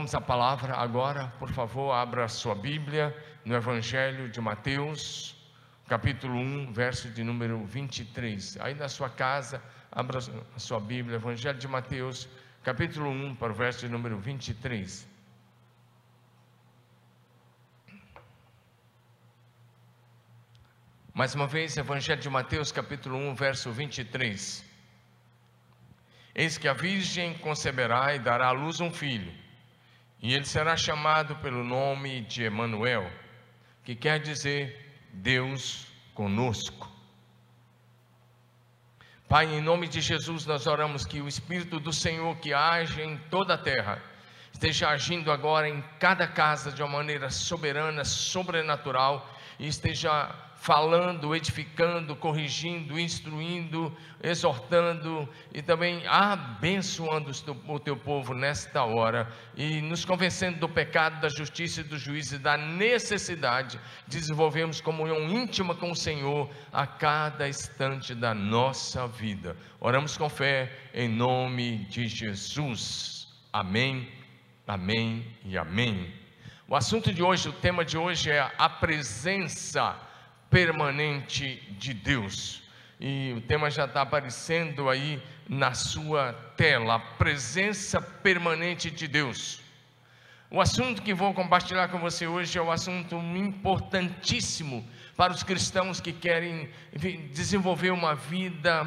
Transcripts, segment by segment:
Vamos à palavra agora, por favor, abra sua Bíblia no Evangelho de Mateus, capítulo 1, verso de número 23. Aí na sua casa, abra a sua Bíblia, Evangelho de Mateus, capítulo 1, para o verso de número 23. Mais uma vez, Evangelho de Mateus, capítulo 1, verso 23. Eis que a Virgem conceberá e dará à luz um filho, e ele será chamado pelo nome de Emanuel, que quer dizer Deus conosco. Pai, em nome de Jesus, nós oramos que o Espírito do Senhor que age em toda a terra esteja agindo agora em cada casa de uma maneira soberana, sobrenatural e esteja falando, edificando, corrigindo, instruindo, exortando e também abençoando o teu povo nesta hora e nos convencendo do pecado, da justiça e do juízo e da necessidade de desenvolvermos comunhão íntima com o Senhor a cada instante da nossa vida. Oramos com fé em nome de Jesus. Amém, amém e amém. O assunto de hoje, o tema de hoje é a presença permanente de Deus. E o tema já está aparecendo aí na sua tela: a presença permanente de Deus. O assunto que vou compartilhar com você hoje é um assunto importantíssimo para os cristãos que querem desenvolver uma vida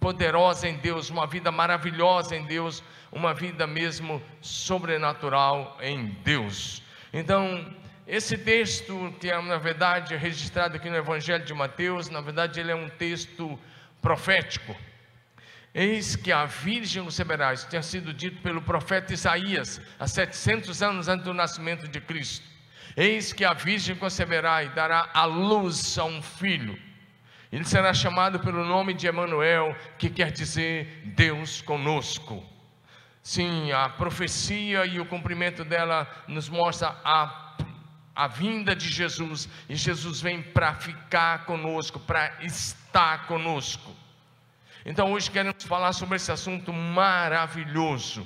poderosa em Deus, uma vida maravilhosa em Deus, uma vida mesmo sobrenatural em Deus. Então, esse texto, que é na verdade registrado aqui no Evangelho de Mateus, na verdade ele é um texto profético. Eis que a Virgem conceberá, isso tinha sido dito pelo profeta Isaías, há 700 anos antes do nascimento de Cristo. Eis que a Virgem conceberá e dará à luz a um filho. Ele será chamado pelo nome de Emanuel, que quer dizer Deus conosco. Sim, a profecia e o cumprimento dela nos mostra a a vinda de Jesus, e Jesus vem para ficar conosco, para estar conosco. Então hoje queremos falar sobre esse assunto maravilhoso,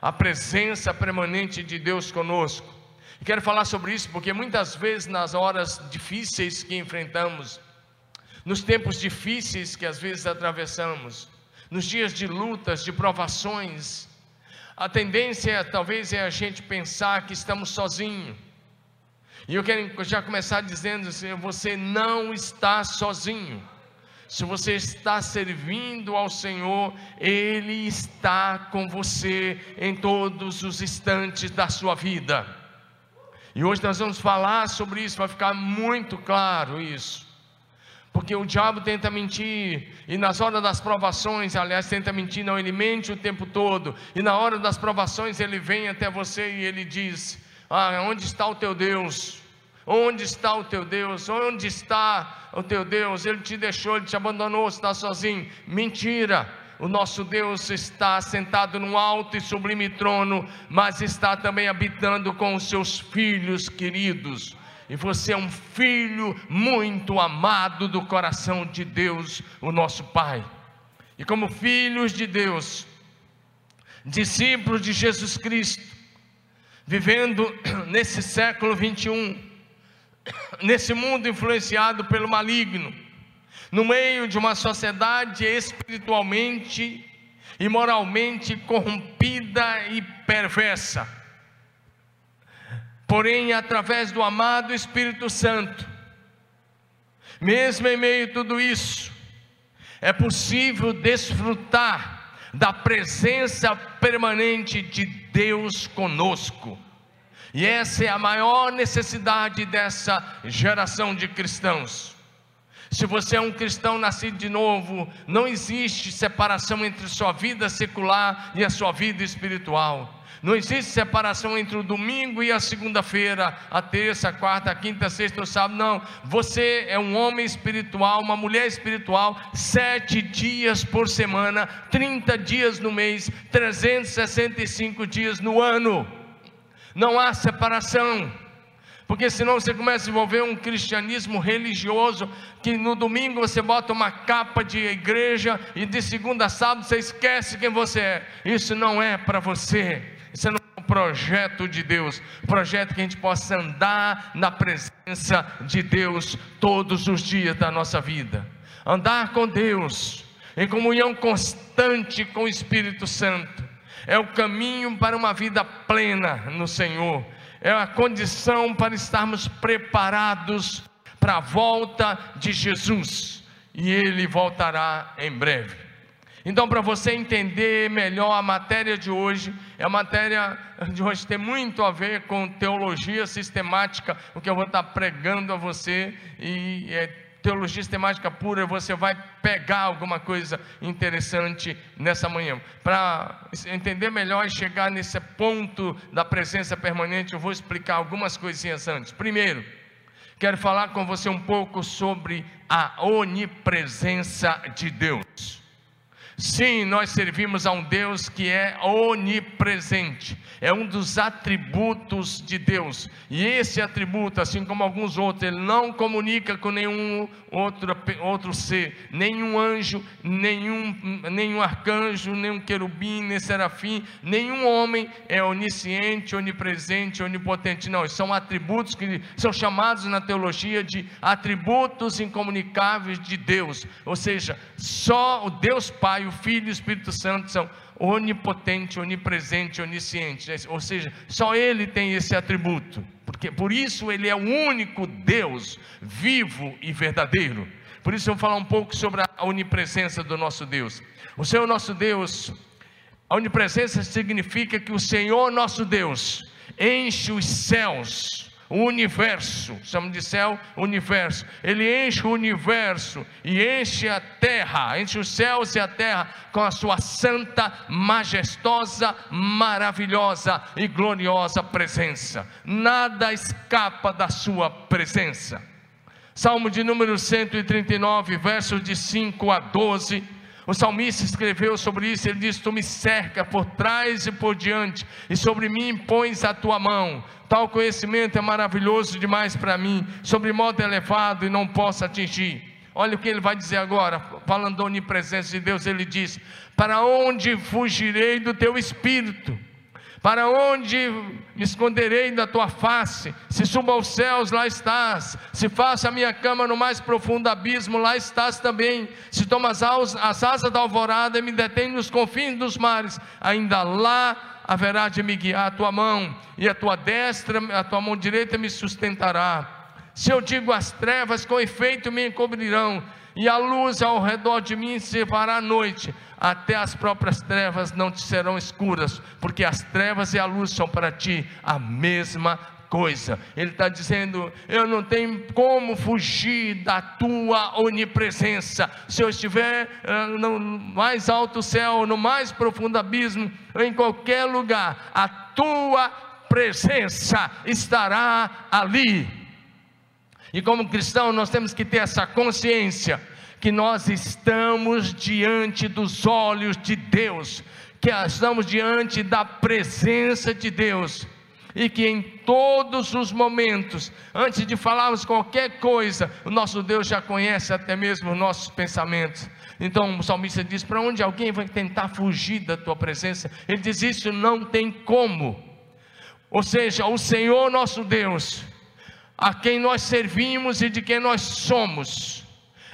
a presença permanente de Deus conosco. E quero falar sobre isso porque muitas vezes nas horas difíceis que enfrentamos, nos tempos difíceis que às vezes atravessamos, nos dias de lutas, de provações, a tendência talvez é a gente pensar que estamos sozinhos e eu quero já começar dizendo assim: você não está sozinho. Se você está servindo ao Senhor, Ele está com você em todos os instantes da sua vida. E hoje nós vamos falar sobre isso, vai ficar muito claro isso. Porque o diabo tenta mentir, e nas horas das provações, aliás, tenta mentir, não, ele mente o tempo todo, e na hora das provações ele vem até você e ele diz: ah, onde está o teu Deus? Onde está o teu Deus? Onde está o teu Deus? Ele te deixou, ele te abandonou, está sozinho. Mentira! O nosso Deus está sentado num alto e sublime trono, mas está também habitando com os seus filhos queridos. E você é um filho muito amado do coração de Deus, o nosso Pai. E como filhos de Deus, discípulos de Jesus Cristo, vivendo nesse século 21, nesse mundo influenciado pelo maligno, no meio de uma sociedade espiritualmente e moralmente corrompida e perversa. Porém, através do amado Espírito Santo, mesmo em meio a tudo isso, é possível desfrutar da presença permanente de Deus conosco. E essa é a maior necessidade dessa geração de cristãos. Se você é um cristão nascido de novo, não existe separação entre sua vida secular e a sua vida espiritual. Não existe separação entre o domingo e a segunda-feira, a terça, a quarta, a quinta, a sexta ou sábado. Não. Você é um homem espiritual, uma mulher espiritual, sete dias por semana, 30 dias no mês, 365 dias no ano. Não há separação. Porque senão você começa a desenvolver um cristianismo religioso que no domingo você bota uma capa de igreja e de segunda a sábado você esquece quem você é. Isso não é para você. Você não projeto de Deus, projeto que a gente possa andar na presença de Deus todos os dias da nossa vida, andar com Deus em comunhão constante com o Espírito Santo, é o caminho para uma vida plena no Senhor, é a condição para estarmos preparados para a volta de Jesus, e Ele voltará em breve. Então, para você entender melhor a matéria de hoje, a matéria de hoje tem muito a ver com teologia sistemática, o que eu vou estar pregando a você, e é teologia sistemática pura, você vai pegar alguma coisa interessante nessa manhã. Para entender melhor e chegar nesse ponto da presença permanente, eu vou explicar algumas coisinhas antes. Primeiro, quero falar com você um pouco sobre a onipresença de Deus. Sim, nós servimos a um Deus que é onipresente, é um dos atributos de Deus, e esse atributo, assim como alguns outros, ele não comunica com nenhum outro, outro ser, nenhum anjo, nenhum, nenhum arcanjo, nenhum querubim, nem serafim, nenhum homem é onisciente, onipresente, onipotente, não, são atributos que são chamados na teologia de atributos incomunicáveis de Deus, ou seja, só o Deus Pai Pai, o Filho e o Espírito Santo são onipotente, onipresente, onisciente. Ou seja, só Ele tem esse atributo. Porque por isso Ele é o único Deus vivo e verdadeiro. Por isso eu vou falar um pouco sobre a onipresença do nosso Deus. O Senhor nosso Deus, a onipresença significa que o Senhor nosso Deus enche os céus o universo, chamamos de céu, universo. Ele enche o universo e enche a terra, enche os céus e a terra com a sua santa, majestosa, maravilhosa e gloriosa presença. Nada escapa da sua presença. Salmo de número 139, versos de 5 a 12. O salmista escreveu sobre isso, ele diz: Tu me cerca por trás e por diante, e sobre mim pões a tua mão. Tal conhecimento é maravilhoso demais para mim, sobre modo elevado e não posso atingir. Olha o que ele vai dizer agora, falando da onipresença de Deus, ele diz: Para onde fugirei do teu espírito? Para onde me esconderei da tua face? Se subo aos céus, lá estás. Se faço a minha cama no mais profundo abismo, lá estás também. Se tomo as, as asas da alvorada e me detém nos confins dos mares, ainda lá haverá de me guiar a tua mão, e a tua destra, a tua mão direita me sustentará. Se eu digo as trevas, com efeito me encobrirão, e a luz ao redor de mim se fará noite, até as próprias trevas não te serão escuras, porque as trevas e a luz são para ti a mesma coisa. Ele está dizendo: eu não tenho como fugir da tua onipresença. Se eu estiver uh, no mais alto céu, no mais profundo abismo, em qualquer lugar, a tua presença estará ali. E como cristão, nós temos que ter essa consciência que nós estamos diante dos olhos de Deus, que estamos diante da presença de Deus, e que em todos os momentos, antes de falarmos qualquer coisa, o nosso Deus já conhece até mesmo os nossos pensamentos. Então o salmista diz: Para onde alguém vai tentar fugir da tua presença? Ele diz: Isso não tem como. Ou seja, o Senhor nosso Deus, a quem nós servimos e de quem nós somos,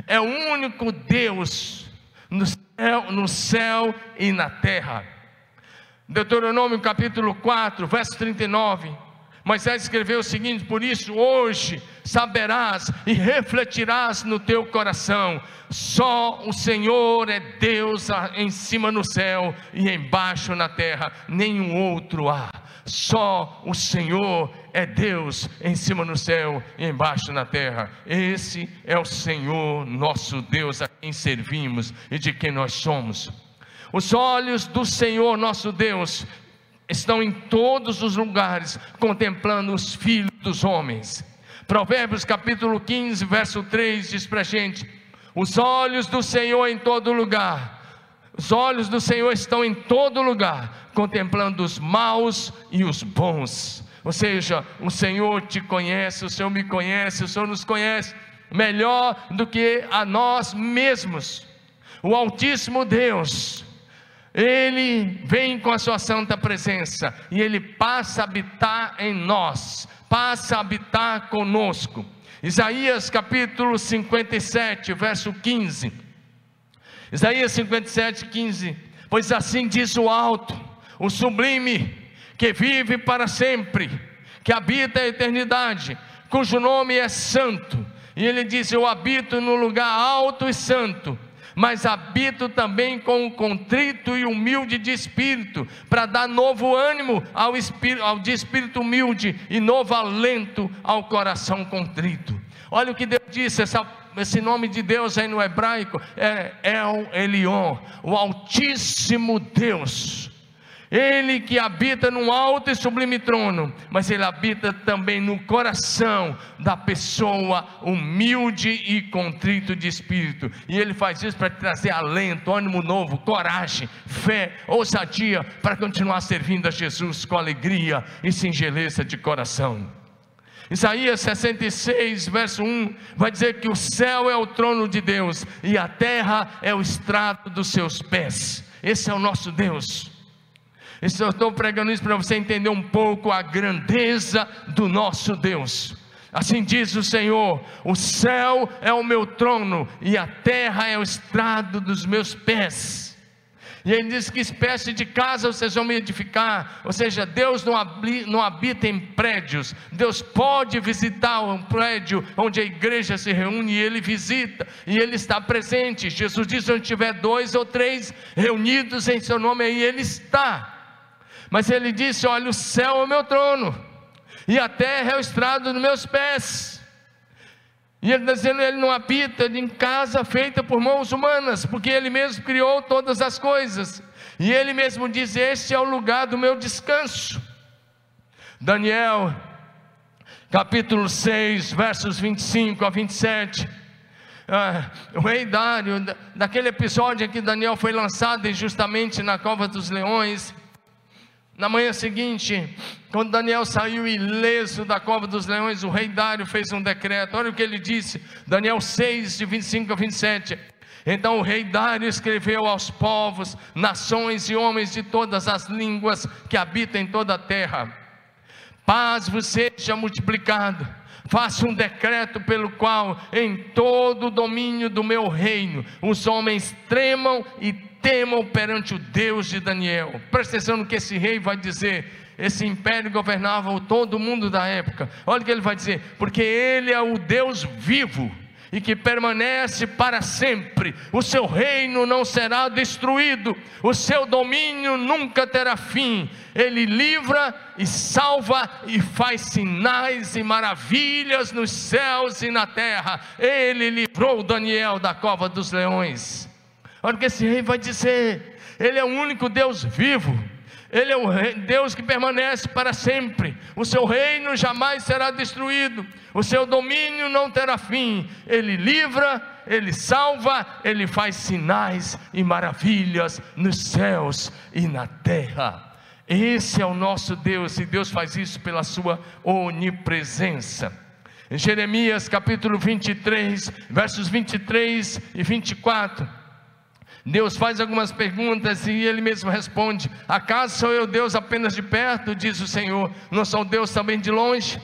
é o único Deus no céu, no céu e na terra. Deuteronômio capítulo 4, verso 39. Moisés escreveu o seguinte: Por isso hoje saberás e refletirás no teu coração, só o Senhor é Deus em cima no céu e embaixo na terra, nenhum outro há. Só o Senhor é Deus em cima no céu e embaixo na terra. Esse é o Senhor, nosso Deus, a quem servimos e de quem nós somos. Os olhos do Senhor, nosso Deus, estão em todos os lugares, contemplando os filhos dos homens. Provérbios capítulo 15, verso 3 diz para a gente: Os olhos do Senhor em todo lugar, os olhos do Senhor estão em todo lugar, contemplando os maus e os bons. Ou seja, o Senhor te conhece, o Senhor me conhece, o Senhor nos conhece melhor do que a nós mesmos. O Altíssimo Deus, ele vem com a sua santa presença e ele passa a habitar em nós, passa a habitar conosco. Isaías capítulo 57, verso 15. Isaías 57, 15. Pois assim diz o alto, o sublime, que vive para sempre, que habita a eternidade, cujo nome é santo. E ele diz: Eu habito no lugar alto e santo mas habito também com o contrito e humilde de espírito, para dar novo ânimo ao, espírito, ao de espírito humilde e novo alento ao coração contrito. Olha o que Deus disse, essa, esse nome de Deus aí no hebraico é El Elion, o Altíssimo Deus. Ele que habita num alto e sublime trono, mas ele habita também no coração da pessoa humilde e contrito de espírito. E ele faz isso para trazer alento, ânimo novo, coragem, fé, ousadia para continuar servindo a Jesus com alegria e singeleza de coração. Isaías 66, verso 1, vai dizer que o céu é o trono de Deus e a terra é o estrado dos seus pés. Esse é o nosso Deus. Eu estou pregando isso para você entender um pouco a grandeza do nosso Deus. Assim diz o Senhor: o céu é o meu trono e a terra é o estrado dos meus pés. E ele diz: Que espécie de casa vocês vão me edificar? Ou seja, Deus não, habita em prédios. Deus pode visitar um prédio onde a igreja se reúne e ele visita, e ele está presente. Jesus diz: Onde tiver dois ou três reunidos em seu nome, aí ele está. Mas ele disse: Olha, o céu é o meu trono, e a terra é o estrado dos meus pés. E ele está dizendo: Ele não habita em casa feita por mãos humanas, porque Ele mesmo criou todas as coisas. E Ele mesmo diz: Este é o lugar do meu descanso. Daniel, capítulo 6, versos 25 a 27. Ah, o rei Dário, daquele episódio em que Daniel foi lançado injustamente na cova dos leões, na manhã seguinte, quando Daniel saiu ileso da cova dos leões, o rei Dário fez um decreto. Olha o que ele disse, Daniel 6, de 25 a 27. Então o rei Dário escreveu aos povos, nações e homens de todas as línguas que habitam em toda a terra: Paz vos seja multiplicado. Faça um decreto pelo qual, em todo o domínio do meu reino, os homens tremam e temam perante o Deus de Daniel. Presta atenção no que esse rei vai dizer. Esse império governava todo o mundo da época. Olha o que ele vai dizer: porque ele é o Deus vivo e que permanece para sempre. O seu reino não será destruído, o seu domínio nunca terá fim. Ele livra e salva e faz sinais e maravilhas nos céus e na terra. Ele livrou Daniel da cova dos leões. Olha o que esse rei vai dizer: Ele é o único Deus vivo. Ele é o Deus que permanece para sempre. O seu reino jamais será destruído. O seu domínio não terá fim. Ele livra, ele salva, ele faz sinais e maravilhas nos céus e na terra. Esse é o nosso Deus e Deus faz isso pela sua onipresença. Em Jeremias capítulo 23, versos 23 e 24. Deus faz algumas perguntas e ele mesmo responde: Acaso sou eu Deus apenas de perto? Diz o Senhor, não sou Deus também de longe?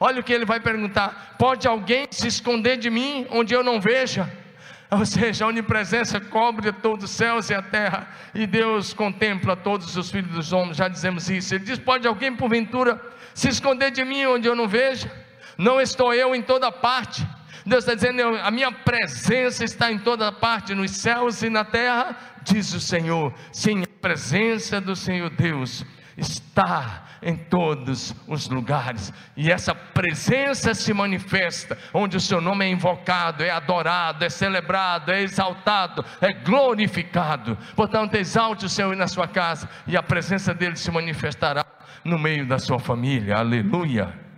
Olha o que ele vai perguntar: Pode alguém se esconder de mim onde eu não veja? Ou seja, a onipresença cobre todos os céus e a terra, e Deus contempla todos os filhos dos homens, já dizemos isso. Ele diz: Pode alguém porventura se esconder de mim onde eu não veja? Não estou eu em toda parte Deus está dizendo: a minha presença está em toda parte, nos céus e na terra, diz o Senhor. Sim, a presença do Senhor Deus está em todos os lugares, e essa presença se manifesta onde o seu nome é invocado, é adorado, é celebrado, é exaltado, é glorificado. Portanto, exalte o Senhor na sua casa, e a presença dele se manifestará no meio da sua família. Aleluia.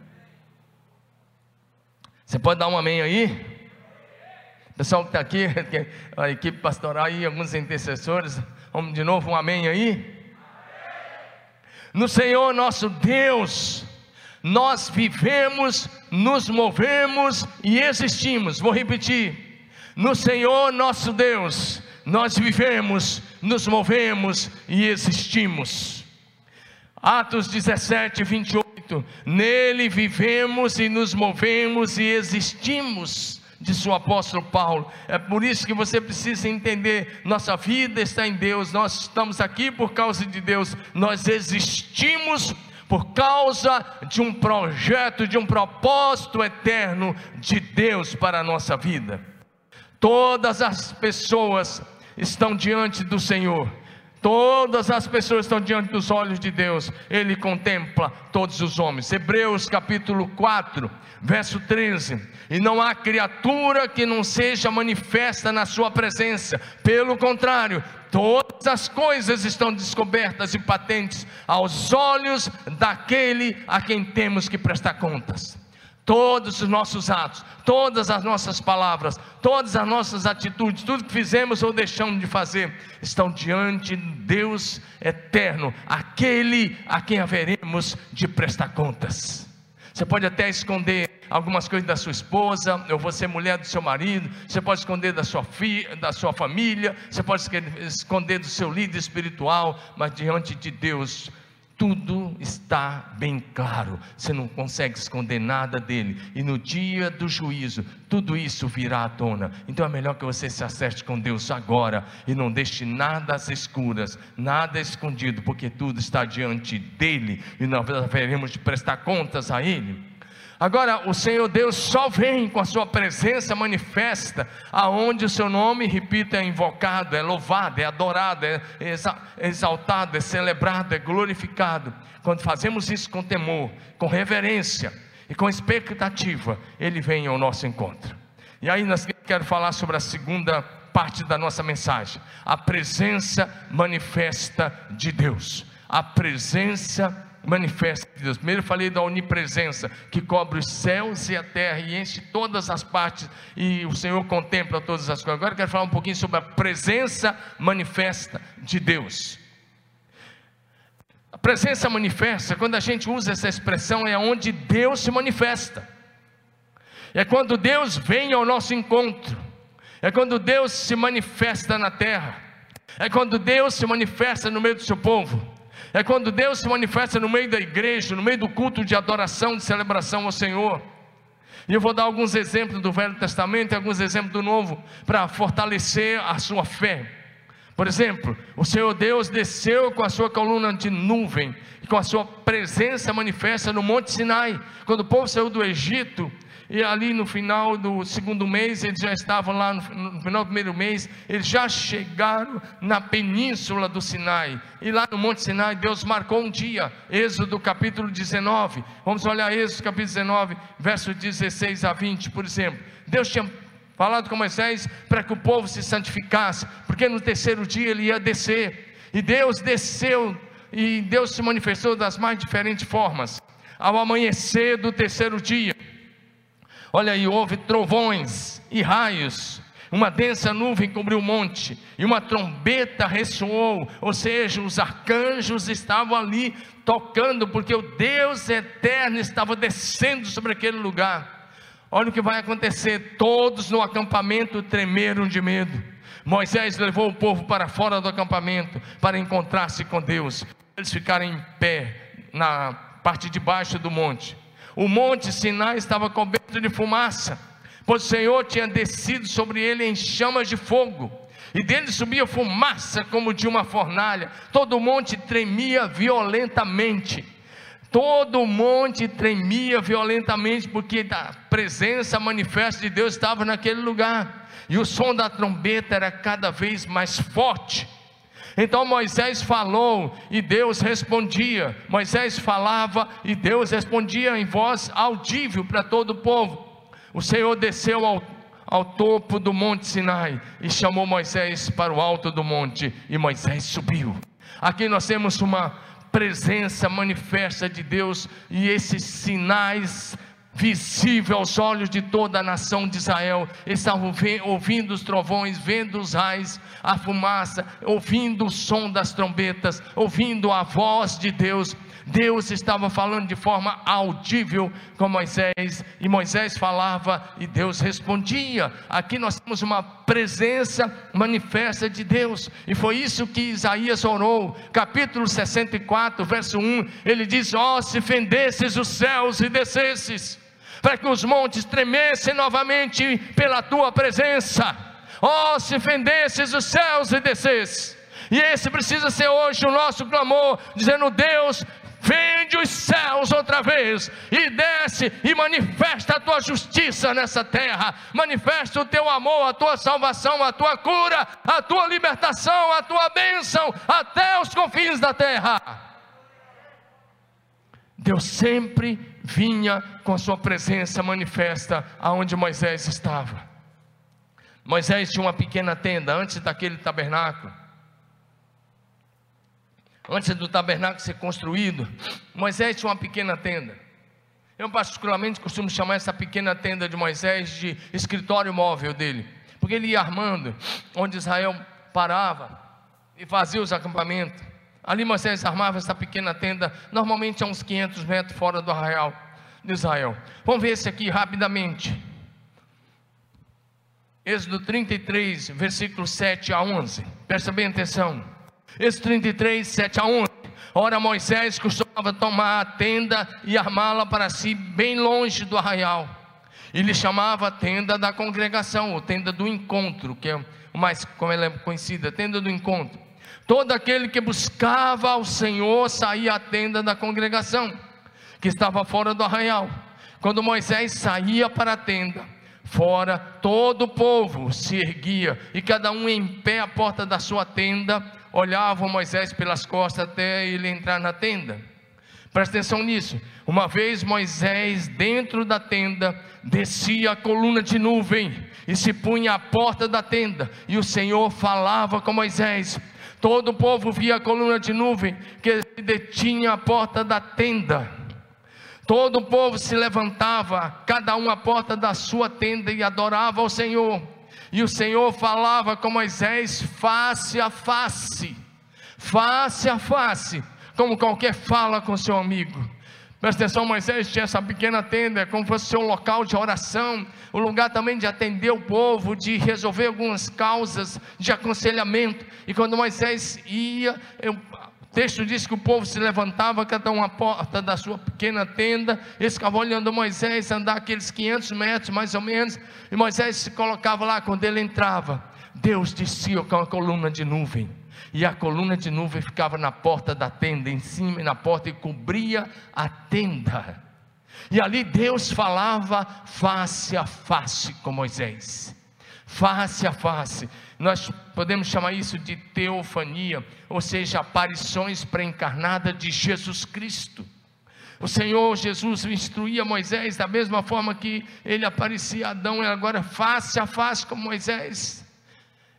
Você pode dar um amém aí? Pessoal que está aqui, a equipe pastoral aí, alguns intercessores, vamos de novo um amém aí? No Senhor nosso Deus, nós vivemos, nos movemos e existimos. Vou repetir: no Senhor nosso Deus, nós vivemos, nos movemos e existimos. Atos 17, 28. Nele vivemos e nos movemos e existimos, disse o apóstolo Paulo. É por isso que você precisa entender: nossa vida está em Deus, nós estamos aqui por causa de Deus, nós existimos por causa de um projeto, de um propósito eterno de Deus para a nossa vida. Todas as pessoas estão diante do Senhor. Todas as pessoas estão diante dos olhos de Deus, Ele contempla todos os homens. Hebreus capítulo 4, verso 13: E não há criatura que não seja manifesta na Sua presença, pelo contrário, todas as coisas estão descobertas e patentes aos olhos daquele a quem temos que prestar contas todos os nossos atos, todas as nossas palavras, todas as nossas atitudes, tudo que fizemos ou deixamos de fazer, estão diante de Deus eterno, aquele a quem haveremos de prestar contas. Você pode até esconder algumas coisas da sua esposa, ou você mulher do seu marido, você pode esconder da sua filha, da sua família, você pode esconder do seu líder espiritual, mas diante de Deus tudo está bem claro, você não consegue esconder nada dele, e no dia do juízo, tudo isso virá à tona. Então é melhor que você se acerte com Deus agora e não deixe nada às escuras, nada escondido, porque tudo está diante dele e nós veremos de prestar contas a ele. Agora, o Senhor Deus só vem com a sua presença manifesta, aonde o seu nome, repita, é invocado, é louvado, é adorado, é exaltado, é celebrado, é glorificado. Quando fazemos isso com temor, com reverência e com expectativa, Ele vem ao nosso encontro. E aí nós quero falar sobre a segunda parte da nossa mensagem, a presença manifesta de Deus. A presença manifesta de Deus. Primeiro eu falei da onipresença, que cobre os céus e a terra e enche todas as partes, e o Senhor contempla todas as coisas. Agora eu quero falar um pouquinho sobre a presença manifesta de Deus. A presença manifesta, quando a gente usa essa expressão, é onde Deus se manifesta. É quando Deus vem ao nosso encontro. É quando Deus se manifesta na terra. É quando Deus se manifesta no meio do seu povo. É quando Deus se manifesta no meio da igreja, no meio do culto de adoração, de celebração ao Senhor. E eu vou dar alguns exemplos do Velho Testamento e alguns exemplos do Novo, para fortalecer a sua fé. Por exemplo, o Senhor Deus desceu com a sua coluna de nuvem, e com a sua presença manifesta no Monte Sinai. Quando o povo saiu do Egito, e ali no final do segundo mês, eles já estavam lá, no, no, final do primeiro mês, eles já chegaram na península do Sinai, e lá no Monte Sinai, Deus marcou um dia, Êxodo capítulo 19, vamos olhar Êxodo capítulo 19, verso 16 a 20, por exemplo, Deus tinha falado com Moisés para que o povo se santificasse, porque no terceiro dia ele ia descer, e Deus desceu, e Deus se manifestou das mais diferentes formas, ao amanhecer do terceiro dia, Olha aí, houve trovões e raios, uma densa nuvem cobriu o monte, e uma trombeta ressoou, ou seja, os arcanjos estavam ali tocando, porque o Deus eterno estava descendo sobre aquele lugar. Olha o que vai acontecer: todos no acampamento tremeram de medo. Moisés levou o povo para fora do acampamento para encontrar-se com Deus. Eles ficaram em pé na parte de baixo do monte. O monte Sinai estava coberto de fumaça, pois o Senhor tinha descido sobre ele em chamas de fogo, e dele subia fumaça como de uma fornalha. Todo o monte tremia violentamente. Todo o monte tremia violentamente, porque a presença manifesta de Deus estava naquele lugar, e o som da trombeta era cada vez mais forte. Então Moisés falou e Deus respondia. Moisés falava e Deus respondia em voz audível para todo o povo. O Senhor desceu ao, ao topo do monte Sinai e chamou Moisés para o alto do monte, e Moisés subiu. Aqui nós temos uma presença manifesta de Deus e esses sinais visível aos olhos de toda a nação de Israel. Estavam ouvindo os trovões, vendo os raios, a fumaça, ouvindo o som das trombetas, ouvindo a voz de Deus. Deus estava falando de forma audível com Moisés, e Moisés falava e Deus respondia. Aqui nós temos uma presença manifesta de Deus, e foi isso que Isaías orou, capítulo 64, verso 1. Ele diz: Ó, oh, se fendesses os céus e descesses para que os montes tremessem novamente pela tua presença. Oh, se fendesses os céus e descesses. E esse precisa ser hoje o nosso clamor, dizendo: Deus, fende os céus outra vez e desce e manifesta a tua justiça nessa terra, manifesta o teu amor, a tua salvação, a tua cura, a tua libertação, a tua bênção até os confins da terra. Deus sempre vinha com a sua presença manifesta aonde Moisés estava. Moisés tinha uma pequena tenda antes daquele tabernáculo. Antes do tabernáculo ser construído, Moisés tinha uma pequena tenda. Eu particularmente costumo chamar essa pequena tenda de Moisés de escritório móvel dele, porque ele ia armando onde Israel parava e fazia os acampamentos. Ali Moisés armava essa pequena tenda, normalmente a uns 500 metros fora do arraial de Israel. Vamos ver esse aqui rapidamente. Êxodo 33, versículos 7 a 11. Presta bem atenção. Êxodo 33, 7 a 11. Ora, Moisés costumava tomar a tenda e armá-la para si bem longe do arraial. Ele chamava a tenda da congregação, ou tenda do encontro, que é o mais como ela é conhecida, tenda do encontro. Todo aquele que buscava ao Senhor saía à tenda da congregação, que estava fora do arraial. Quando Moisés saía para a tenda, fora todo o povo se erguia, e cada um em pé à porta da sua tenda, olhava Moisés pelas costas até ele entrar na tenda. Presta atenção nisso. Uma vez Moisés, dentro da tenda, descia a coluna de nuvem e se punha à porta da tenda, e o Senhor falava com Moisés Todo o povo via a coluna de nuvem que detinha a porta da tenda. Todo o povo se levantava, cada um à porta da sua tenda e adorava ao Senhor. E o Senhor falava com Moisés face a face, face a face, como qualquer fala com seu amigo. Presta atenção, Moisés tinha essa pequena tenda, como fosse seu local de oração, o lugar também de atender o povo, de resolver algumas causas de aconselhamento. E quando Moisés ia, eu, o texto diz que o povo se levantava, cada uma porta da sua pequena tenda, eles ficavam olhando Moisés andar aqueles 500 metros mais ou menos, e Moisés se colocava lá, quando ele entrava, Deus descia com a coluna de nuvem e a coluna de nuvem ficava na porta da tenda, em cima e na porta, e cobria a tenda. E ali Deus falava face a face com Moisés, face a face. Nós podemos chamar isso de teofania, ou seja, aparições pré-encarnadas de Jesus Cristo. O Senhor Jesus instruía Moisés da mesma forma que ele aparecia a Adão, e agora face a face com Moisés.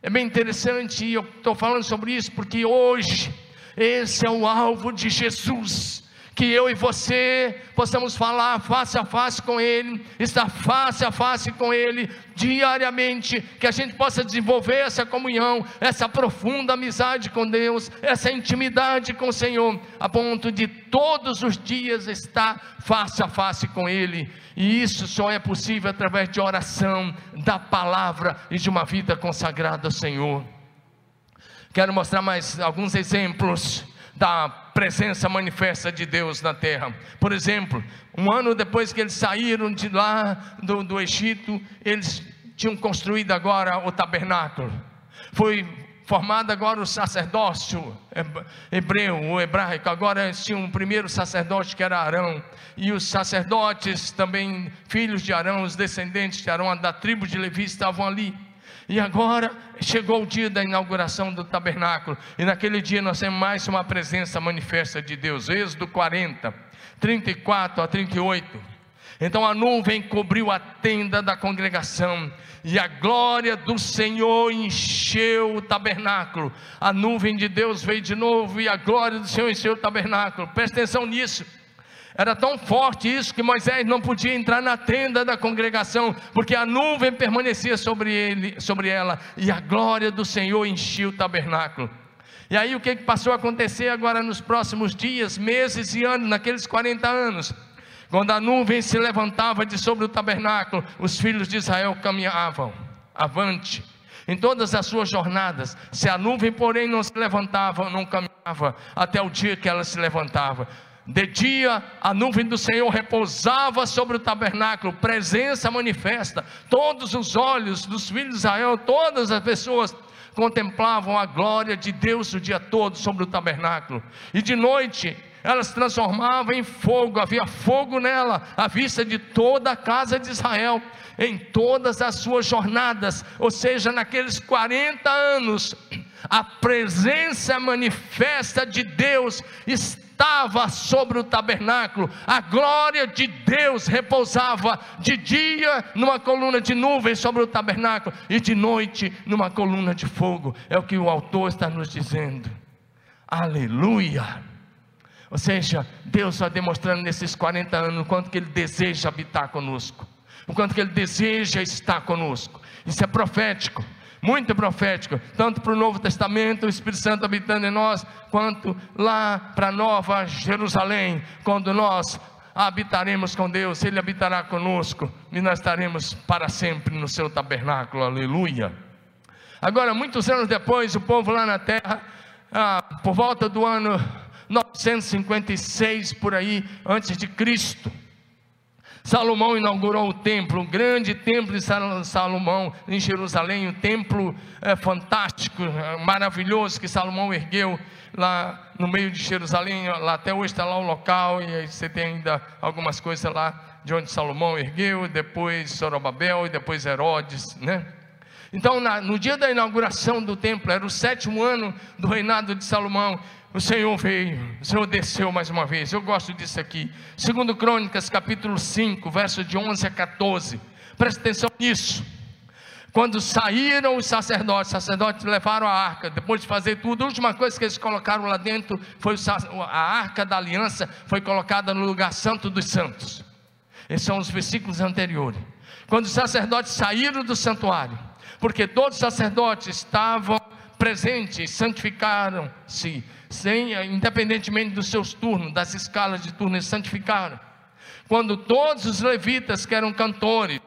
É bem interessante, eu estou falando sobre isso porque hoje, esse é o alvo de Jesus que eu e você possamos falar face a face com Ele, estar face a face com Ele diariamente, que a gente possa desenvolver essa comunhão, essa profunda amizade com Deus, essa intimidade com o Senhor, a ponto de todos os dias estar face a face com Ele, e isso só é possível através de oração, da palavra e de uma vida consagrada ao Senhor. Quero mostrar mais alguns exemplos da presença manifesta de Deus na terra. Por exemplo, um ano depois que eles saíram de lá do, do Egito, eles tinham construído agora o tabernáculo. Foi formado agora o sacerdócio hebreu, o hebraico. Agora eles tinham um primeiro sacerdote que era Arão. E os sacerdotes, também filhos de Arão, os descendentes de Arão, da tribo de Levi, estavam ali. E agora chegou o dia da inauguração do tabernáculo, e naquele dia nós temos mais uma presença manifesta de Deus. Êxodo 40, 34 a 38. Então a nuvem cobriu a tenda da congregação, e a glória do Senhor encheu o tabernáculo. A nuvem de Deus veio de novo, e a glória do Senhor encheu o tabernáculo. Presta atenção nisso. Era tão forte isso que Moisés não podia entrar na tenda da congregação, porque a nuvem permanecia sobre ele, sobre ela, e a glória do Senhor enchia o tabernáculo. E aí o que passou a acontecer agora nos próximos dias, meses e anos, naqueles 40 anos? Quando a nuvem se levantava de sobre o tabernáculo, os filhos de Israel caminhavam avante em todas as suas jornadas. Se a nuvem, porém, não se levantava, não caminhava até o dia que ela se levantava. De dia, a nuvem do Senhor repousava sobre o tabernáculo, presença manifesta. Todos os olhos dos filhos de Israel, todas as pessoas contemplavam a glória de Deus o dia todo sobre o tabernáculo. E de noite, ela se transformava em fogo, havia fogo nela, à vista de toda a casa de Israel, em todas as suas jornadas, ou seja, naqueles 40 anos, a presença manifesta de Deus estava sobre o tabernáculo, a glória de Deus repousava de dia numa coluna de nuvem sobre o tabernáculo e de noite numa coluna de fogo. É o que o autor está nos dizendo. Aleluia! Ou seja, Deus está demonstrando nesses 40 anos o quanto que Ele deseja habitar conosco, o quanto que Ele deseja estar conosco. Isso é profético muito profético, tanto para o Novo Testamento, o Espírito Santo habitando em nós, quanto lá para Nova Jerusalém, quando nós habitaremos com Deus, Ele habitará conosco e nós estaremos para sempre no seu tabernáculo, aleluia. Agora, muitos anos depois, o povo lá na terra, ah, por volta do ano 956 por aí, antes de Cristo, Salomão inaugurou o templo, o grande templo de Salomão em Jerusalém, um templo é, fantástico, maravilhoso que Salomão ergueu lá no meio de Jerusalém. Lá até hoje está lá o local e você tem ainda algumas coisas lá de onde Salomão ergueu, depois Sorobabel e depois Herodes, né? Então, na, no dia da inauguração do templo, era o sétimo ano do reinado de Salomão, o Senhor veio, o Senhor desceu mais uma vez. Eu gosto disso aqui. Segundo Crônicas, capítulo 5, verso de 11 a 14. Presta atenção nisso. Quando saíram os sacerdotes, os sacerdotes levaram a arca, depois de fazer tudo, a última coisa que eles colocaram lá dentro foi a arca da aliança, foi colocada no lugar santo dos santos. Esses são os versículos anteriores. Quando os sacerdotes saíram do santuário, porque todos os sacerdotes estavam presentes, santificaram-se, sem, independentemente dos seus turnos, das escalas de turno, eles santificaram. Quando todos os levitas que eram cantores,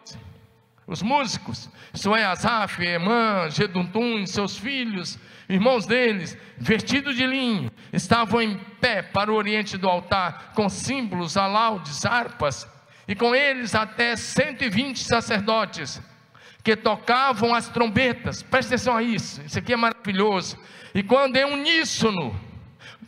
os músicos, isso é Asaf, Emã, Geduntum, seus filhos, irmãos deles, vestidos de linho, estavam em pé para o oriente do altar, com símbolos, alaudes, harpas, e com eles até 120 sacerdotes, que tocavam as trombetas, presta atenção a isso, isso aqui é maravilhoso, e quando em uníssono,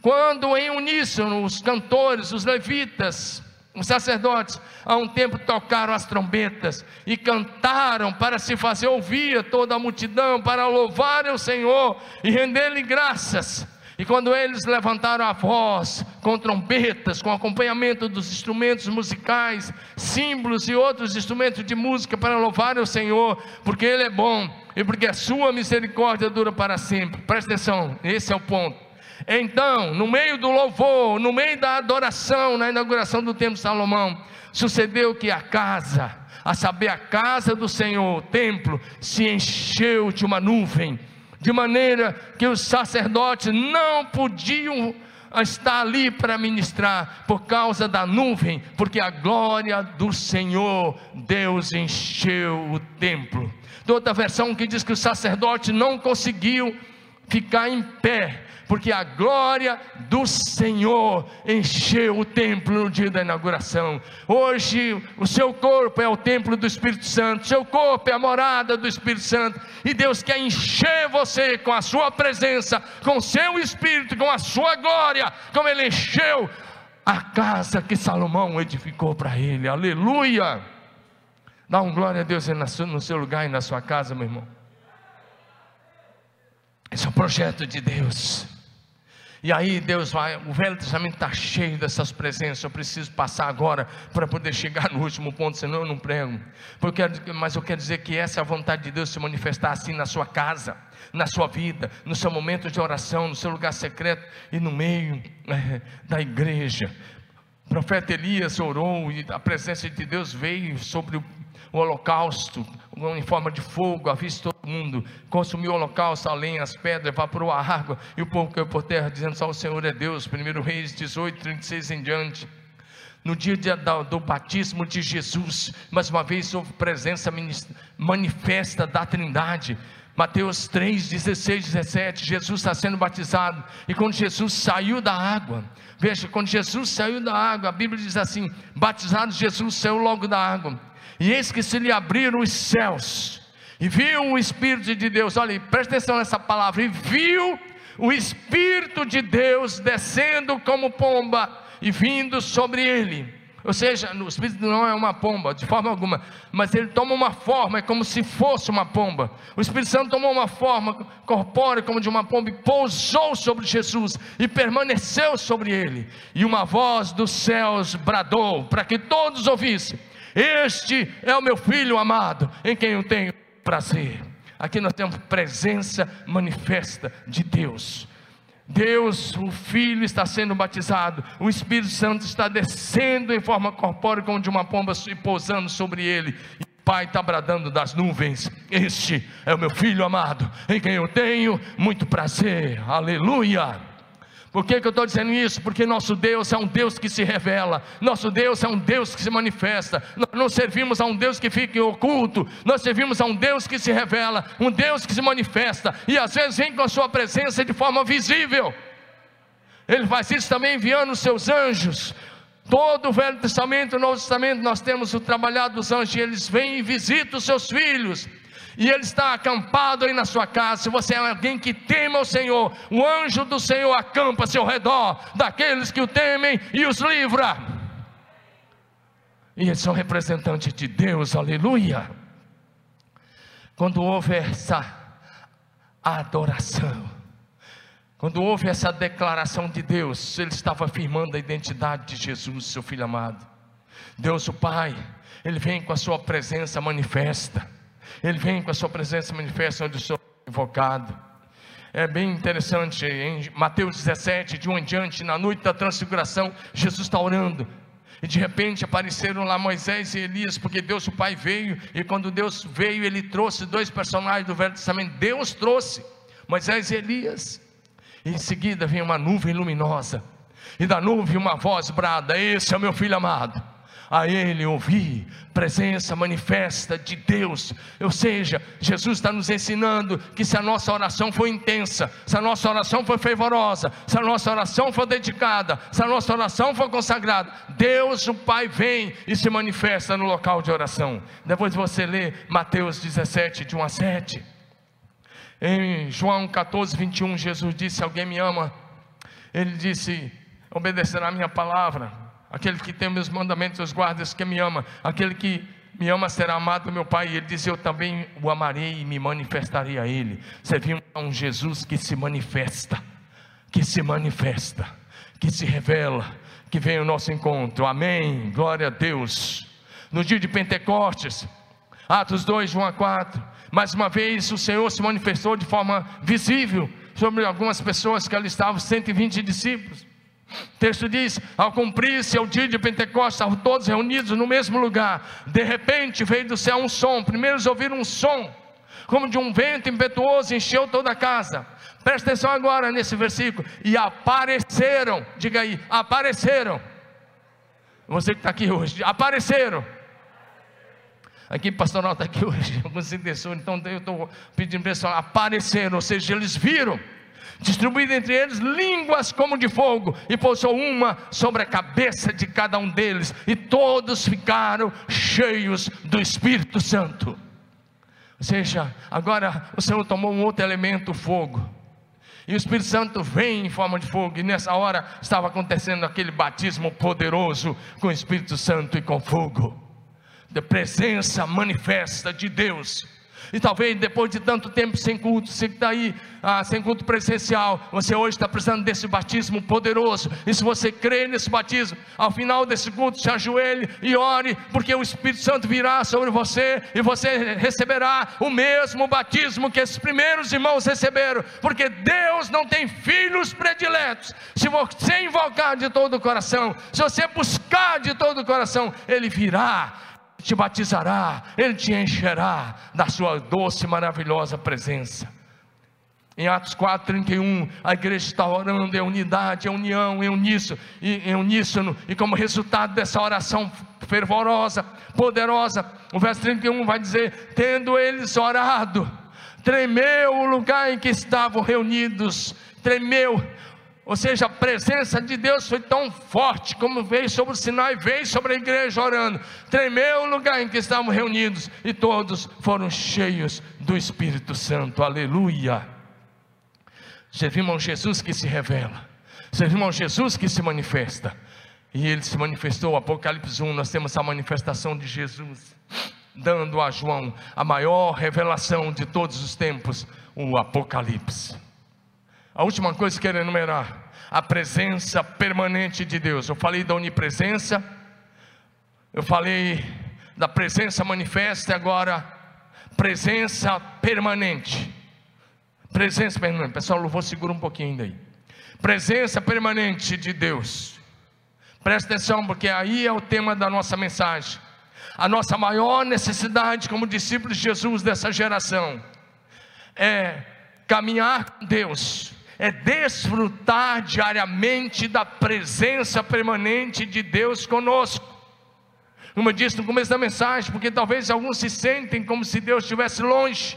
quando em uníssono os cantores, os levitas, os sacerdotes, a um tempo tocaram as trombetas e cantaram para se fazer ouvir toda a multidão, para louvar o Senhor e render-lhe graças. E quando eles levantaram a voz com trombetas, com acompanhamento dos instrumentos musicais, símbolos e outros instrumentos de música para louvar o Senhor, porque Ele é bom e porque a sua misericórdia dura para sempre. Presta atenção, esse é o ponto. Então, no meio do louvor, no meio da adoração, na inauguração do templo de Salomão, sucedeu que a casa, a saber, a casa do Senhor, o templo, se encheu de uma nuvem, de maneira que os sacerdotes não podiam estar ali para ministrar por causa da nuvem, porque a glória do Senhor, Deus encheu o templo. Tem outra versão que diz que os sacerdotes não conseguiam ficar em pé, porque a glória do Senhor encheu o templo no dia da inauguração. Hoje, o seu corpo é o templo do Espírito Santo, seu corpo é a morada do Espírito Santo, e Deus quer encher você com a sua presença, com o seu espírito, com a sua glória, como ele encheu a casa que Salomão edificou para ele. Aleluia! Dá um glória a Deus no seu lugar e na sua casa, meu irmão. Esse é o projeto de Deus. E aí Deus vai, o Velho Testamento está cheio dessas presenças. Eu preciso passar agora para poder chegar no último ponto, senão eu não prego. Porque, mas eu quero dizer que essa é a vontade de Deus se manifestar assim na sua casa, na sua vida, no seu momento de oração, no seu lugar secreto e no meio é, da igreja. profeta Elias orou e a presença de Deus veio sobre o o holocausto em forma de fogo, de todo mundo, consumiu o holocausto, a lenha, as pedras, evaporou a água, e o povo caiu por terra, dizendo só o Senhor é Deus. 1 Reis 18, 36 em diante. No dia de, do, do batismo de Jesus, mais uma vez houve presença manifesta da Trindade. Mateus 3, 16, 17, Jesus está sendo batizado, e quando Jesus saiu da água, veja, quando Jesus saiu da água, a Bíblia diz assim: batizado Jesus saiu logo da água, e eis que se lhe abriram os céus, e viu o Espírito de Deus, olha, presta atenção nessa palavra, e viu o Espírito de Deus descendo como pomba e vindo sobre ele. Ou seja, o Espírito não é uma pomba, de forma alguma, mas ele toma uma forma, é como se fosse uma pomba. O Espírito Santo tomou uma forma corpórea, como de uma pomba, e pousou sobre Jesus e permaneceu sobre ele. E uma voz dos céus bradou para que todos ouvissem este é o meu filho amado, em quem eu tenho prazer. Aqui nós temos presença manifesta de Deus. Deus, o Filho está sendo batizado, o Espírito Santo está descendo em forma corpórea como de uma pomba e pousando sobre ele. E o Pai está bradando das nuvens: Este é o meu filho amado, em quem eu tenho muito prazer. Aleluia. Por que, que eu estou dizendo isso? Porque nosso Deus é um Deus que se revela, nosso Deus é um Deus que se manifesta. Nós não servimos a um Deus que fica oculto, nós servimos a um Deus que se revela, um Deus que se manifesta, e às vezes vem com a sua presença de forma visível. Ele faz isso também enviando os seus anjos. Todo o Velho Testamento e o Novo Testamento nós temos o trabalhar dos anjos, e eles vêm e visitam os seus filhos e ele está acampado aí na sua casa. Se você é alguém que teme o Senhor, o anjo do Senhor acampa ao seu redor daqueles que o temem e os livra. E eles são representantes de Deus, aleluia. Quando houve essa adoração, quando houve essa declaração de Deus, ele estava afirmando a identidade de Jesus, seu filho amado. Deus o Pai, ele vem com a sua presença manifesta ele vem com a sua presença manifesta onde o Senhor é invocado. É bem interessante, em Mateus 17, de um em diante, na noite da transfiguração, Jesus está orando. E de repente apareceram lá Moisés e Elias, porque Deus o Pai veio, e quando Deus veio, ele trouxe dois personagens do Velho Testamento. Deus trouxe Moisés e Elias. E em seguida vem uma nuvem luminosa, e da nuvem uma voz brada: Esse é o meu filho amado a Ele ouvir, presença manifesta de Deus. Ou seja, Jesus está nos ensinando que se a nossa oração for intensa, se a nossa oração for fervorosa, se a nossa oração for dedicada, se a nossa oração for consagrada, Deus, o Pai, vem e se manifesta no local de oração. Depois você lê Mateus 17, de 1 a 7. Em João 14, 21, Jesus disse: Alguém me ama. Ele disse: Obedecerá a minha palavra aquele que tem meus mandamentos, os guardas que me ama, aquele que me ama será amado do meu Pai. E ele diz: Eu também o amarei e me manifestarei a Ele. Servimos a um Jesus que se manifesta, que se manifesta, que se revela, que vem ao nosso encontro. Amém. Glória a Deus. No dia de Pentecostes, Atos 2, 1 a 4. Mais uma vez o Senhor se manifestou de forma visível sobre algumas pessoas que ali estavam, 120 discípulos. O texto diz: ao cumprir-se o dia de Pentecostes, estavam todos reunidos no mesmo lugar. De repente veio do céu um som. Primeiro eles ouviram um som, como de um vento impetuoso, encheu toda a casa. Presta atenção agora nesse versículo. E apareceram, diga aí, apareceram. Você que está aqui hoje, apareceram. Aqui, pastoral está aqui hoje, alguns intercessores, então eu estou pedindo para eles apareceram, ou seja, eles viram distribuído entre eles línguas como de fogo, e pousou uma sobre a cabeça de cada um deles, e todos ficaram cheios do Espírito Santo. Ou seja, agora o Senhor tomou um outro elemento, o fogo. E o Espírito Santo vem em forma de fogo, e nessa hora estava acontecendo aquele batismo poderoso com o Espírito Santo e com fogo, da presença manifesta de Deus E talvez depois de tanto tempo sem culto, você que está aí, ah, sem culto presencial, você hoje está precisando desse batismo poderoso. E se você crê nesse batismo, ao final desse culto, se ajoelhe e ore, porque o Espírito Santo virá sobre você e você receberá o mesmo batismo que esses primeiros irmãos receberam, porque Deus não tem filhos prediletos. Se você invocar de todo o coração, se você buscar de todo o coração, Ele virá te batizará, Ele te encherá da sua doce e maravilhosa presença. Em Atos 4,31, a igreja está orando em unidade, em união, em uníssono, em uníssono, e como resultado dessa oração fervorosa, poderosa, o verso 31 vai dizer: Tendo eles orado, tremeu o lugar em que estavam reunidos, tremeu, ou seja, a presença de Deus foi tão forte como veio sobre o Sinai, veio sobre a igreja orando. Tremeu o lugar em que estavam reunidos e todos foram cheios do Espírito Santo. Aleluia. Servimos a Jesus que se revela. Servimos a Jesus que se manifesta. E ele se manifestou, Apocalipse 1, nós temos a manifestação de Jesus, dando a João a maior revelação de todos os tempos, o Apocalipse. A última coisa que quero enumerar, a presença permanente de Deus. Eu falei da onipresença, eu falei da presença manifesta, agora presença permanente. Presença permanente. Pessoal, louvor, segura um pouquinho daí. Presença permanente de Deus. Presta atenção, porque aí é o tema da nossa mensagem. A nossa maior necessidade como discípulos de Jesus dessa geração é caminhar com Deus é desfrutar diariamente da presença permanente de Deus conosco. Como eu disse no começo da mensagem, porque talvez alguns se sentem como se Deus estivesse longe,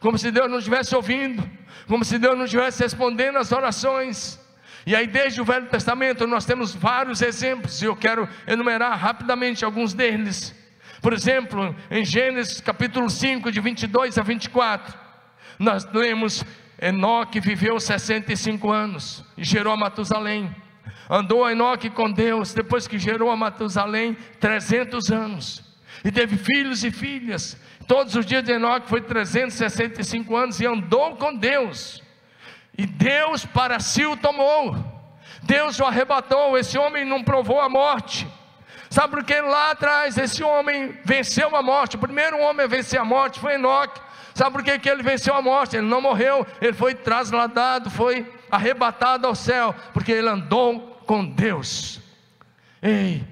como se Deus não estivesse ouvindo, como se Deus não estivesse respondendo às orações. E aí, desde o Velho Testamento, nós temos vários exemplos, e eu quero enumerar rapidamente alguns deles. Por exemplo, em Gênesis capítulo 5, de 22 a 24, nós lemos Enoque viveu 65 anos e gerou a Matusalém. Andou Enoque com Deus, depois que gerou a Matusalém, 300 anos. E teve filhos e filhas. Todos os dias de Enoque foi 365 anos e andou com Deus. E Deus para si o tomou. Deus o arrebatou. Esse homem não provou a morte. Sabe por que lá atrás esse homem venceu a morte? O primeiro homem a vencer a morte foi Enoque. Sabe por que, que ele venceu a morte? Ele não morreu, ele foi trasladado, foi arrebatado ao céu, porque ele andou com Deus. Ei,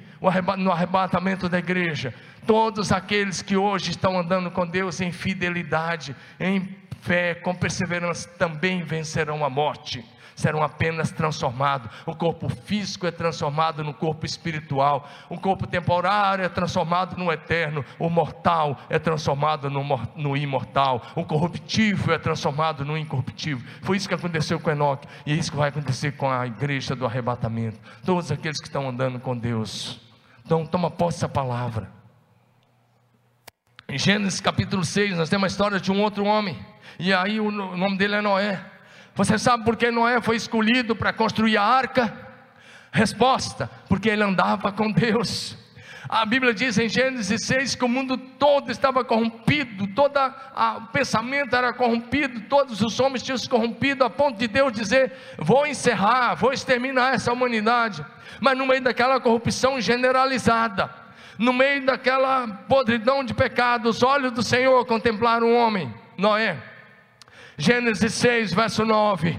no arrebatamento da igreja, todos aqueles que hoje estão andando com Deus em fidelidade, em fé, com perseverança, também vencerão a morte serão apenas transformados. O corpo físico é transformado no corpo espiritual, o corpo temporário é transformado no eterno, o mortal é transformado no, no imortal, o corruptível é transformado no incorruptível. Foi isso que aconteceu com Enoque, e é isso que vai acontecer com a igreja do arrebatamento. Todos aqueles que estão andando com Deus. Então, toma posse dessa palavra. Em Gênesis capítulo 6, nós temos a história de um outro homem, e aí o nome dele é Noé. Você sabe por que Noé foi escolhido para construir a arca? Resposta: porque ele andava com Deus. A Bíblia diz em Gênesis 6 que o mundo todo estava corrompido, todo o pensamento era corrompido, todos os homens tinham se corrompido, a ponto de Deus dizer: Vou encerrar, vou exterminar essa humanidade. Mas no meio daquela corrupção generalizada, no meio daquela podridão de pecado, os olhos do Senhor contemplaram o homem, Noé Gênesis 6, verso 9.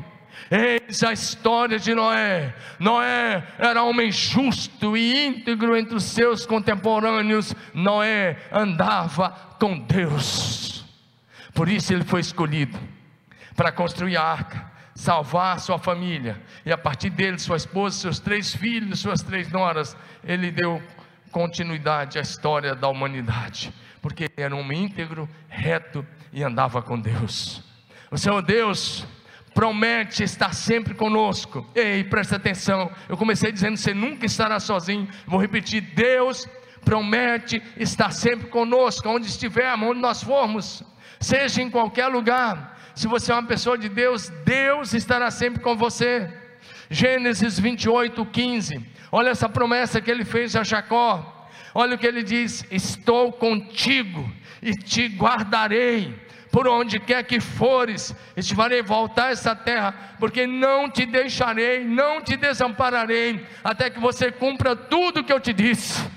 Eis a história de Noé. Noé era homem justo e íntegro entre os seus contemporâneos. Noé andava com Deus. Por isso ele foi escolhido para construir a arca, salvar sua família. E a partir dele, sua esposa, seus três filhos, suas três noras, ele deu continuidade à história da humanidade. Porque ele era um homem íntegro, reto e andava com Deus. O Senhor Deus promete estar sempre conosco. Ei, presta atenção. Eu comecei dizendo: você nunca estará sozinho. Vou repetir: Deus promete estar sempre conosco, onde estivermos, onde nós formos, seja em qualquer lugar. Se você é uma pessoa de Deus, Deus estará sempre com você. Gênesis 28, 15. Olha essa promessa que ele fez a Jacó. Olha o que ele diz: Estou contigo e te guardarei por onde quer que fores, e te farei voltar a essa terra, porque não te deixarei, não te desampararei, até que você cumpra tudo que eu te disse.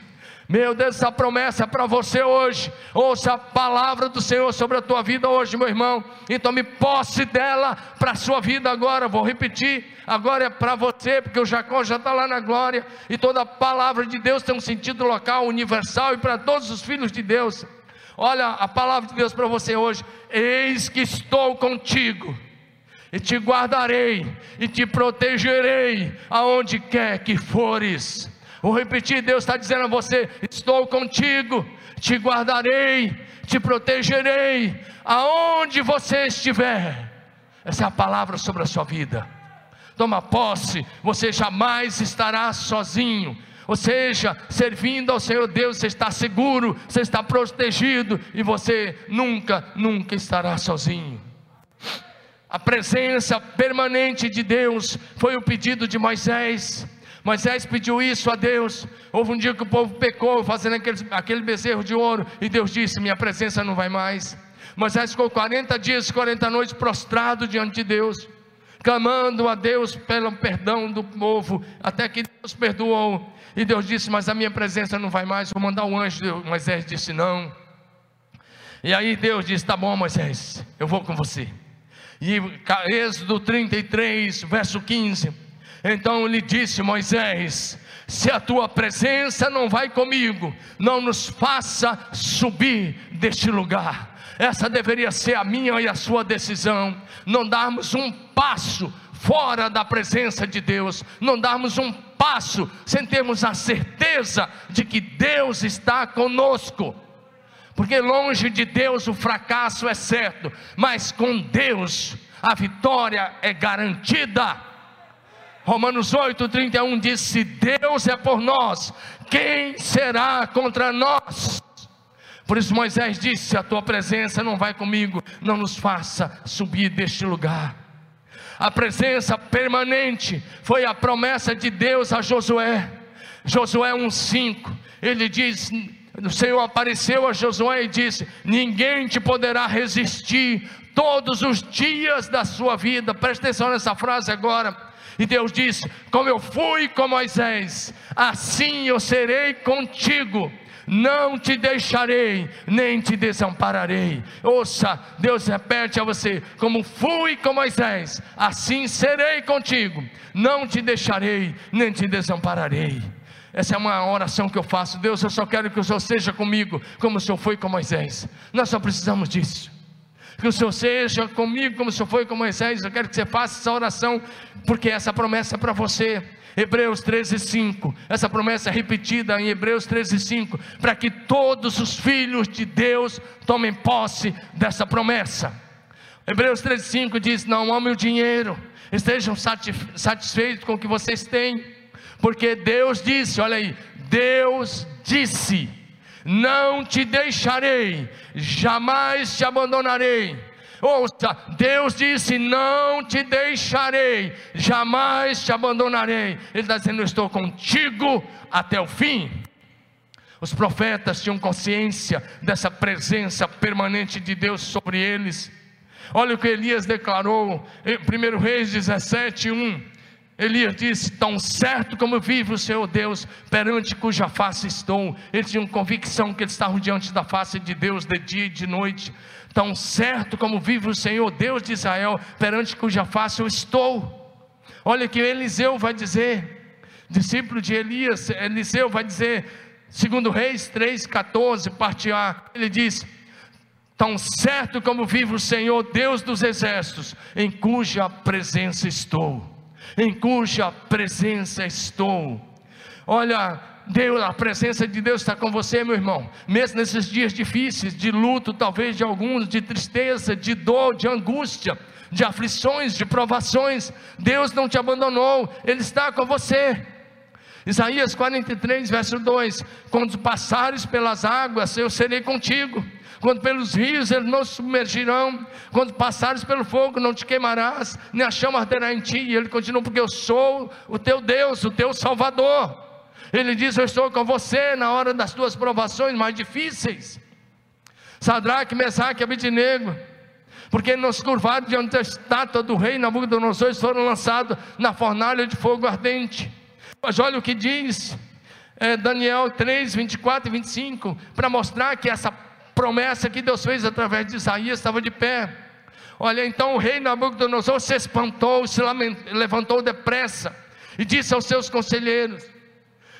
Meu Deus, essa promessa é para você hoje. Ouça a palavra do Senhor sobre a tua vida hoje, meu irmão. E tome posse dela para a sua vida agora. Vou repetir. Agora é para você, porque o Jacó já está lá na glória. E toda a palavra de Deus tem um sentido local, universal e para todos os filhos de Deus. Olha a palavra de Deus para você hoje. Eis que estou contigo e te guardarei e te protegerei aonde quer que fores. Vou repetir: Deus está dizendo a você: Estou contigo, te guardarei, te protegerei, aonde você estiver. Essa é a palavra sobre a sua vida. Toma posse, você jamais estará sozinho. Ou seja, servindo ao Senhor Deus, você está seguro, você está protegido e você nunca, nunca estará sozinho. A presença permanente de Deus foi o pedido de Moisés. Moisés pediu isso a Deus. Houve um dia que o povo pecou, fazendo aquele, aquele bezerro de ouro, e Deus disse: Minha presença não vai mais. Moisés ficou 40 dias, 40 noites prostrado diante de Deus, clamando a Deus pelo perdão do povo, até que Deus perdoou. E Deus disse: Mas a minha presença não vai mais, vou mandar um anjo. Moisés disse: Não. E aí Deus disse: Tá bom, Moisés, eu vou com você. E Êxodo 33, verso 15. Então lhe disse Moisés: Se a tua presença não vai comigo, não nos faça subir deste lugar. Essa deveria ser a minha e a sua decisão. Não darmos um passo fora da presença de Deus, não darmos um passo sem termos a certeza de que Deus está conosco. Porque longe de Deus o fracasso é certo, mas com Deus a vitória é garantida. Romanos 8, 31 diz: Se Deus é por nós, quem será contra nós? Por isso Moisés disse: A tua presença não vai comigo, não nos faça subir deste lugar. A presença permanente foi a promessa de Deus a Josué. Josué 1,5. Ele diz: o Senhor apareceu a Josué e disse: Ninguém te poderá resistir todos os dias da sua vida. Preste atenção nessa frase agora. E Deus disse: Como eu fui com Moisés, assim eu serei contigo. Não te deixarei, nem te desampararei. Ouça, Deus repete a você: Como fui com Moisés, assim serei contigo. Não te deixarei, nem te desampararei. Essa é uma oração que eu faço. Deus, eu só quero que o Senhor seja comigo, como o Senhor foi com Moisés. Nós só precisamos disso que o Senhor seja comigo como o Senhor foi com Moisés. Eu quero que você faça essa oração, porque essa promessa é para você. Hebreus 13, 5. Essa promessa é repetida em Hebreus 13, 5. Para que todos os filhos de Deus tomem posse dessa promessa. Hebreus 13, 5 diz: Não amem o dinheiro, estejam satisfeitos com o que vocês têm, porque Deus disse: Olha aí, Deus disse não te deixarei, jamais te abandonarei. Ouça, Deus disse: Não te deixarei, jamais te abandonarei. Ele está dizendo: Eu estou contigo até o fim. Os profetas tinham consciência dessa presença permanente de Deus sobre eles. Olha o que Elias declarou em 1 Reis 17, 1. Elias disse: Tão certo como vive o Senhor Deus, perante cuja face estou. Eles tinham convicção que eles estavam diante da face de Deus de dia e de noite. Tão certo como vive o Senhor Deus de Israel, perante cuja face eu estou. Olha que Eliseu vai dizer, discípulo de Elias, Eliseu vai dizer, segundo Reis 3,14, parte A, ele diz: Tão certo como vive o Senhor Deus dos exércitos, em cuja presença estou em cuja presença estou. Olha, Deus, a presença de Deus está com você, meu irmão. Mesmo nesses dias difíceis, de luto, talvez de alguns, de tristeza, de dor, de angústia, de aflições, de provações, Deus não te abandonou, Ele está com você. Isaías 43, verso 2: Quando passares pelas águas, eu serei contigo quando pelos rios eles não submergirão, quando passares pelo fogo não te queimarás, nem a chama arderá em ti. E ele continua, porque eu sou o teu Deus, o teu Salvador. Ele diz: Eu estou com você na hora das tuas provações mais difíceis. Sadraque, Mesaque e Abidnego, porque nos curvaram diante da estátua do rei Nabucodonosor, eles foram lançados na fornalha de fogo ardente. Mas olha o que diz é, Daniel 3, 24 e 25, para mostrar que essa promessa que Deus fez através de Isaías estava de pé. Olha, então o rei Nabucodonosor se espantou, se levantou depressa e disse aos seus conselheiros: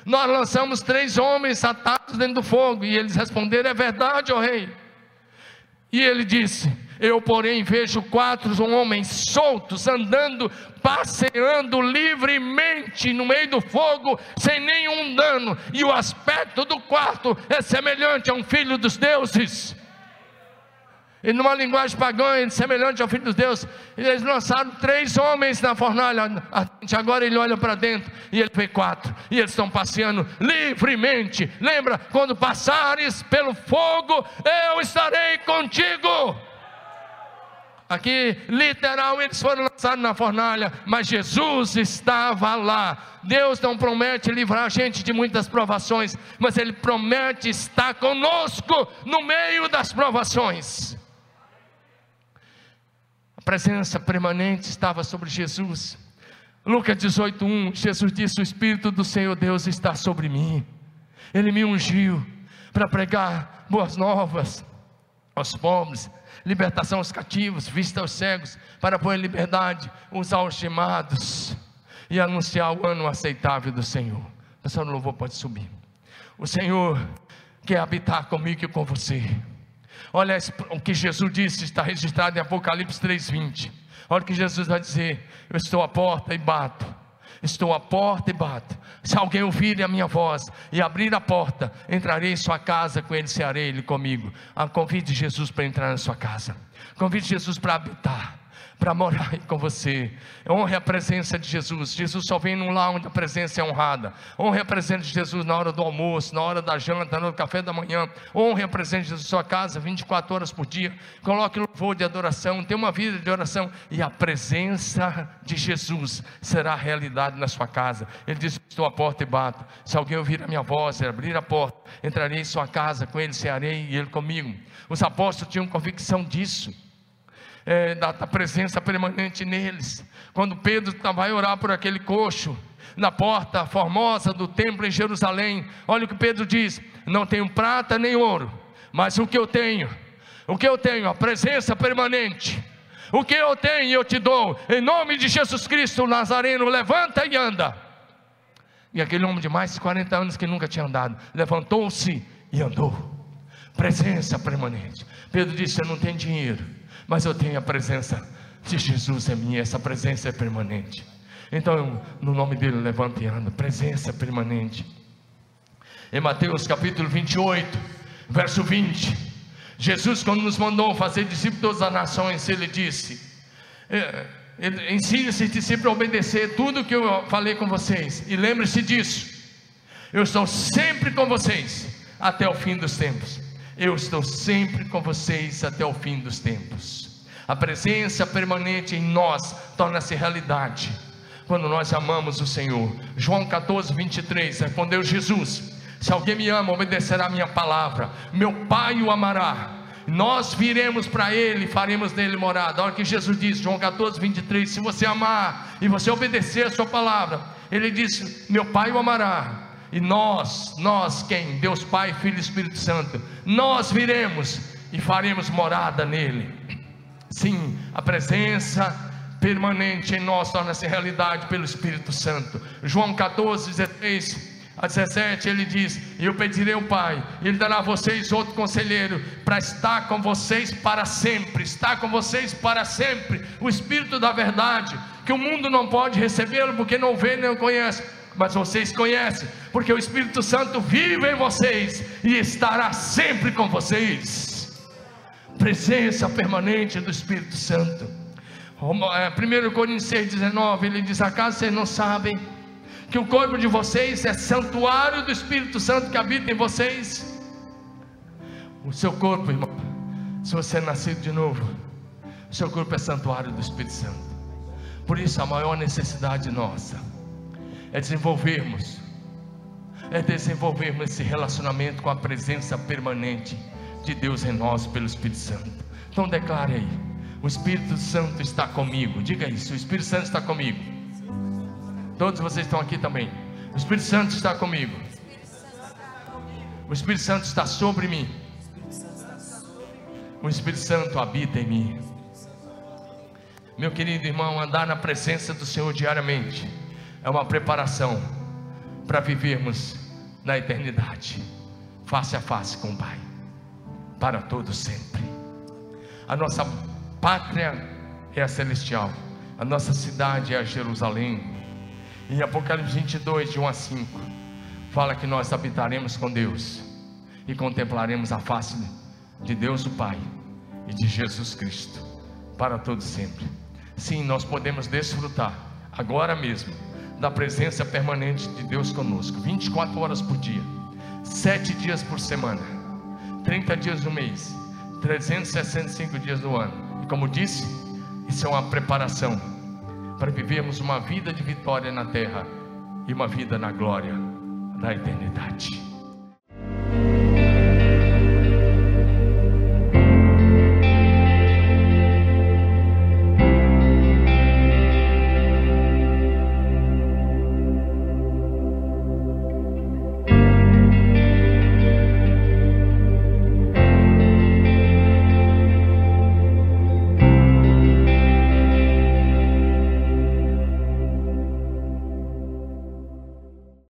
Nós lançamos três homens atados dentro do fogo. E eles responderam: É verdade, ó rei. E ele disse: Eu, porém, vejo quatro homens soltos, andando, passeando livremente no meio do fogo, sem nenhum dano, e o aspecto do quarto é semelhante a um filho dos deuses. E numa linguagem pagã, semelhante ao Filho de Deus, eles lançaram três homens na fornalha. Agora ele olha para dentro e ele vê quatro. E eles estão passeando livremente. Lembra? Quando passares pelo fogo, eu estarei contigo. Aqui, literal, eles foram lançados na fornalha, mas Jesus estava lá. Deus não promete livrar a gente de muitas provações, mas Ele promete estar conosco no meio das provações presença permanente estava sobre Jesus. Lucas 18:1, Jesus disse: "O espírito do Senhor Deus está sobre mim. Ele me ungiu para pregar boas novas aos pobres, libertação aos cativos, vista aos cegos, para pôr em liberdade os algemados e anunciar o ano aceitável do Senhor." O pessoal no louvor pode subir. O Senhor quer habitar comigo e com você. Olha o que Jesus disse, está registrado em Apocalipse 3:20. Olha o que Jesus vai dizer: Eu estou à porta e bato. Estou à porta e bato. Se alguém ouvir a minha voz e abrir a porta, entrarei em sua casa, com ele cearei ele comigo. Ah, convide Jesus para entrar na sua casa. Convide Jesus para habitar para morar com você. Honre a presença de Jesus. Jesus só vem num lar onde a presença é honrada. Honre a presença de Jesus na hora do almoço, na hora da janta, no café da manhã. Honre a presença de Jesus na sua casa 24 horas por dia. Coloque louvor de adoração. Tenha uma vida de oração. E a presença de Jesus será realidade na sua casa. Ele diz: Estou à porta e bato. Se alguém ouvir a minha voz abrir a porta, entrarei em sua casa, com ele cearei e ele comigo. Os apóstolos tinham convicção disso é, da, da presença permanente neles. Quando Pedro vai orar por aquele coxo, na porta formosa do templo em Jerusalém, olha o que Pedro diz: Não tenho prata nem ouro, mas o que eu tenho, o que eu tenho, a presença permanente. O que eu tenho eu te dou, em nome de Jesus Cristo Nazareno, levanta e anda. E aquele homem de mais de 40 anos que nunca tinha andado, levantou-se e andou. Presença permanente. Pedro disse: Eu não tenho dinheiro, mas eu tenho a presença de Jesus é minha, essa presença é permanente. Então, no nome dele, levanta e anda, presença permanente. Em Mateus capítulo 28, verso 20, Jesus, quando nos mandou fazer discípulos de todas as nações, ele disse: é, Ensine esses discípulos a obedecer tudo que eu falei com vocês, e lembre-se disso. Eu estou sempre com vocês até o fim dos tempos. Eu estou sempre com vocês até o fim dos tempos. A presença permanente em nós torna-se realidade quando nós amamos o Senhor. João 14, 23, respondeu Jesus: Se alguém me ama, obedecerá a minha palavra, meu Pai o amará. Nós viremos para Ele faremos nele morada. Olha que Jesus disse, João 14, 23. Se você amar e você obedecer a Sua palavra, Ele disse: Meu Pai o amará e nós, nós quem? Deus Pai, Filho e Espírito Santo. Nós viremos e faremos morada nele. Sim, a presença permanente em nós torna-se realidade pelo Espírito Santo. João 14, 16 a 17, ele diz: E eu pedirei ao Pai, Ele dará a vocês outro conselheiro, para estar com vocês para sempre, estar com vocês para sempre, o Espírito da verdade, que o mundo não pode recebê-lo, porque não vê nem conhece, mas vocês conhecem, porque o Espírito Santo vive em vocês e estará sempre com vocês. Presença permanente do Espírito Santo. 1 é, Coríntios 6,19 ele diz: Acaso vocês não sabem que o corpo de vocês é santuário do Espírito Santo que habita em vocês? O seu corpo, irmão, se você é nascido de novo, o seu corpo é santuário do Espírito Santo. Por isso, a maior necessidade nossa é desenvolvermos é desenvolvermos esse relacionamento com a presença permanente de Deus em nós pelo Espírito Santo. Então declare aí: o Espírito Santo está comigo. Diga isso: o Espírito Santo está comigo. Todos vocês estão aqui também. O Espírito Santo está comigo. O Espírito Santo está sobre mim. O Espírito Santo habita em mim. Meu querido irmão, andar na presença do Senhor diariamente é uma preparação para vivermos na eternidade, face a face com o Pai, para todo sempre. A nossa pátria é a celestial, a nossa cidade é a Jerusalém. Em Apocalipse 22, de 1 a 5, fala que nós habitaremos com Deus e contemplaremos a face de Deus o Pai e de Jesus Cristo para todo sempre. Sim, nós podemos desfrutar agora mesmo da presença permanente de Deus conosco, 24 horas por dia, 7 dias por semana, 30 dias no mês, 365 dias no ano. E como disse, isso é uma preparação para vivermos uma vida de vitória na terra e uma vida na glória da eternidade.